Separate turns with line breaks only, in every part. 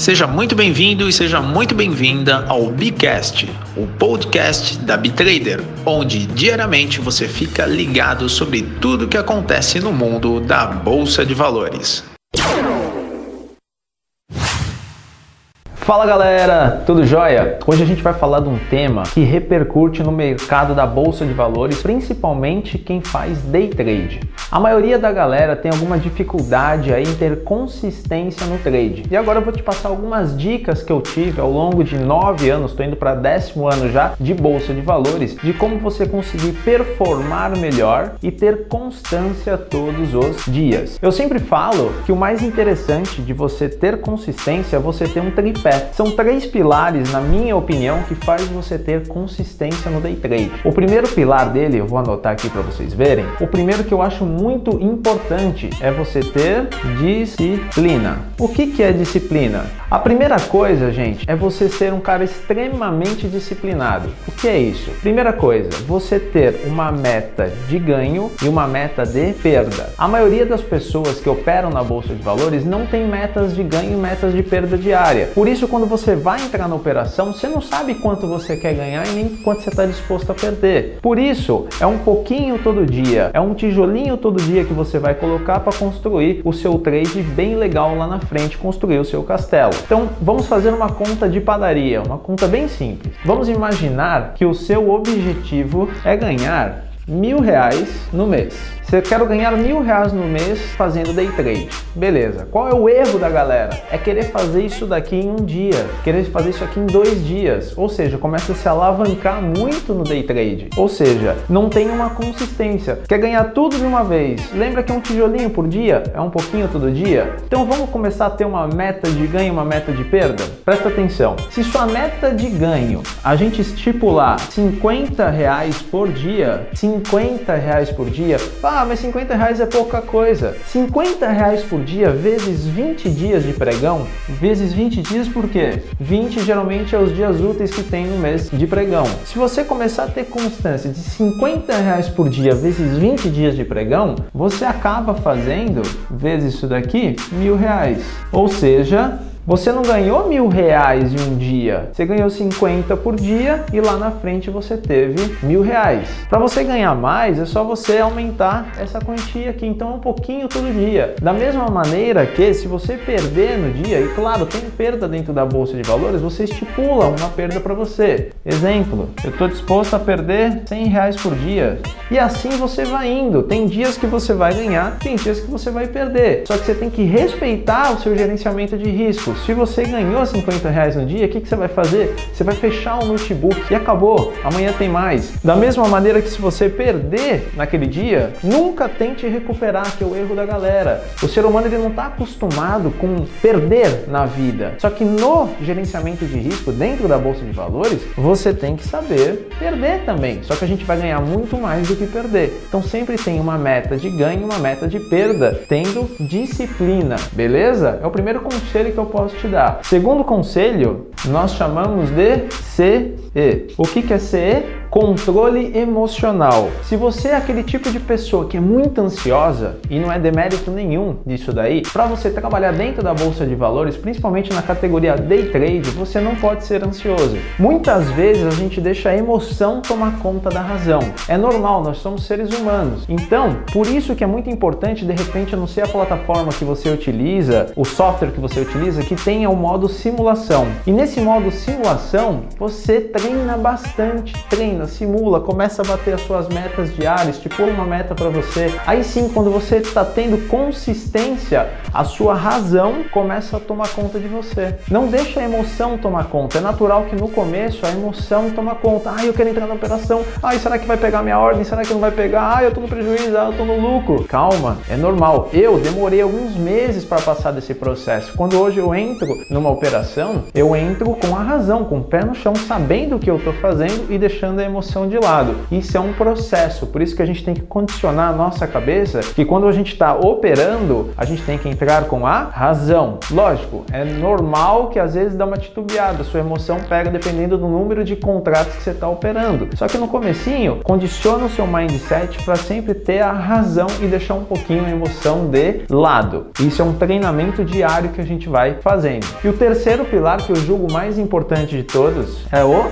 Seja muito bem-vindo e seja muito bem-vinda ao Bcast, o podcast da Bitrader, onde diariamente você fica ligado sobre tudo o que acontece no mundo da bolsa de valores.
Fala galera, tudo jóia? Hoje a gente vai falar de um tema que repercute no mercado da bolsa de valores, principalmente quem faz day trade. A maioria da galera tem alguma dificuldade aí em ter consistência no trade. E agora eu vou te passar algumas dicas que eu tive ao longo de nove anos, estou indo para décimo ano já de bolsa de valores, de como você conseguir performar melhor e ter constância todos os dias. Eu sempre falo que o mais interessante de você ter consistência é você ter um tripé. São três pilares, na minha opinião, que faz você ter consistência no day trade. O primeiro pilar dele, eu vou anotar aqui para vocês verem. O primeiro que eu acho muito importante é você ter disciplina. O que, que é disciplina? A primeira coisa, gente, é você ser um cara extremamente disciplinado. O que é isso? Primeira coisa, você ter uma meta de ganho e uma meta de perda. A maioria das pessoas que operam na bolsa de valores não tem metas de ganho e metas de perda diária. Por isso, quando você vai entrar na operação, você não sabe quanto você quer ganhar e nem quanto você está disposto a perder. Por isso, é um pouquinho todo dia, é um tijolinho todo dia que você vai colocar para construir o seu trade bem legal lá na frente, construir o seu castelo. Então, vamos fazer uma conta de padaria, uma conta bem simples. Vamos imaginar que o seu objetivo é ganhar mil reais no mês. Eu quero ganhar mil reais no mês fazendo day trade, beleza. Qual é o erro da galera? É querer fazer isso daqui em um dia, querer fazer isso aqui em dois dias. Ou seja, começa a se alavancar muito no day trade. Ou seja, não tem uma consistência. Quer ganhar tudo de uma vez. Lembra que é um tijolinho por dia? É um pouquinho todo dia? Então vamos começar a ter uma meta de ganho uma meta de perda? Presta atenção. Se sua meta de ganho a gente estipular 50 reais por dia, 50 reais por dia, ah, mas 50 reais é pouca coisa. 50 reais por dia vezes 20 dias de pregão, vezes 20 dias por quê? 20 geralmente é os dias úteis que tem no mês de pregão. Se você começar a ter constância de 50 reais por dia vezes 20 dias de pregão, você acaba fazendo, vezes isso daqui, mil reais. Ou seja, você não ganhou mil reais em um dia, você ganhou 50 por dia e lá na frente você teve mil reais. Para você ganhar mais, é só você aumentar essa quantia aqui, então um pouquinho todo dia. Da mesma maneira que se você perder no dia, e claro, tem perda dentro da bolsa de valores, você estipula uma perda para você. Exemplo, eu estou disposto a perder 100 reais por dia. E assim você vai indo. Tem dias que você vai ganhar, tem dias que você vai perder. Só que você tem que respeitar o seu gerenciamento de risco. Se você ganhou 50 reais no dia, o que, que você vai fazer? Você vai fechar o notebook e acabou. Amanhã tem mais. Da mesma maneira que se você perder naquele dia, nunca tente recuperar, que é o erro da galera. O ser humano ele não está acostumado com perder na vida. Só que no gerenciamento de risco, dentro da bolsa de valores, você tem que saber perder também. Só que a gente vai ganhar muito mais do que perder. Então sempre tem uma meta de ganho e uma meta de perda, tendo disciplina, beleza? É o primeiro conselho que eu posso posso te dar. Segundo conselho, nós chamamos de CE. O que, que é CE? Controle emocional. Se você é aquele tipo de pessoa que é muito ansiosa e não é demérito nenhum disso daí, para você trabalhar dentro da bolsa de valores, principalmente na categoria day trade, você não pode ser ansioso. Muitas vezes a gente deixa a emoção tomar conta da razão. É normal, nós somos seres humanos. Então, por isso que é muito importante de repente não ser a plataforma que você utiliza, o software que você utiliza que tenha o modo simulação. E nesse modo simulação, você treina bastante, treina simula, começa a bater as suas metas diárias, estipula uma meta para você. Aí sim, quando você está tendo consistência, a sua razão começa a tomar conta de você. Não deixa a emoção tomar conta. É natural que no começo a emoção toma conta. Ah, eu quero entrar na operação. Ah, será que vai pegar minha ordem? Será que não vai pegar? Ah, eu tô no prejuízo, ah, eu tô no lucro. Calma, é normal. Eu demorei alguns meses para passar desse processo. Quando hoje eu entro numa operação, eu entro com a razão, com o pé no chão, sabendo o que eu tô fazendo e deixando a emoção de lado. Isso é um processo, por isso que a gente tem que condicionar a nossa cabeça que quando a gente está operando, a gente tem que entrar com a razão. Lógico, é normal que às vezes dá uma titubeada, sua emoção pega dependendo do número de contratos que você está operando. Só que no comecinho, condiciona o seu mindset para sempre ter a razão e deixar um pouquinho a emoção de lado. Isso é um treinamento diário que a gente vai fazendo. E o terceiro pilar que eu julgo mais importante de todos é o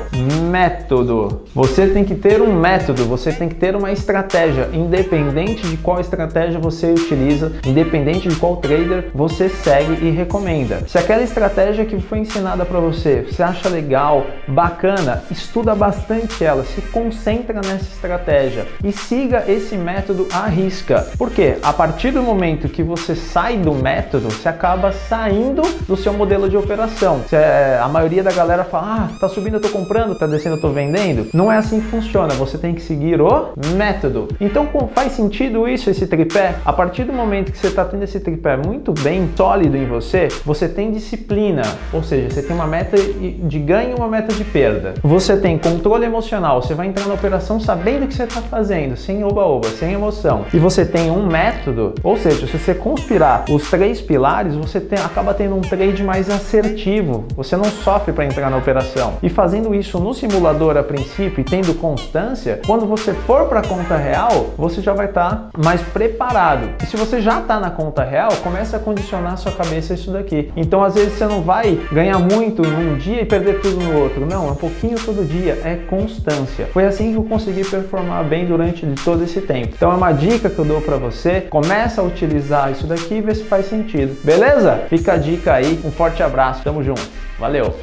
método. Você tem que ter um método, você tem que ter uma estratégia, independente de qual estratégia você utiliza, independente de qual trader você segue e recomenda. Se aquela estratégia que foi ensinada para você, você acha legal, bacana, estuda bastante ela, se concentra nessa estratégia e siga esse método à risca. Porque a partir do momento que você sai do método, você acaba saindo do seu modelo de operação. É, a maioria da galera fala: ah, tá subindo, eu tô comprando, tá descendo, eu tô vendendo. Não é assim que funciona. Você tem que seguir o método. Então faz sentido isso, esse tripé? A partir do momento que você está tendo esse tripé muito bem sólido em você, você tem disciplina, ou seja, você tem uma meta de ganho e uma meta de perda. Você tem controle emocional, você vai entrar na operação sabendo o que você está fazendo, sem oba-oba, sem emoção. E você tem um método, ou seja, se você conspirar os três pilares, você tem, acaba tendo um trade mais assertivo. Você não sofre para entrar na operação. E fazendo isso no simulador a princípio tendo constância, quando você for para a conta real, você já vai estar tá mais preparado. E se você já está na conta real, comece a condicionar a sua cabeça isso daqui. Então, às vezes você não vai ganhar muito num dia e perder tudo no outro. Não, é um pouquinho todo dia, é constância. Foi assim que eu consegui performar bem durante todo esse tempo. Então, é uma dica que eu dou para você. Começa a utilizar isso daqui e vê se faz sentido. Beleza? Fica a dica aí. Um forte abraço. Tamo junto. Valeu.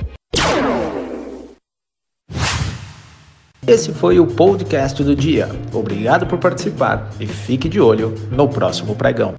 Esse foi o podcast do dia. Obrigado por participar e fique de olho no próximo pregão.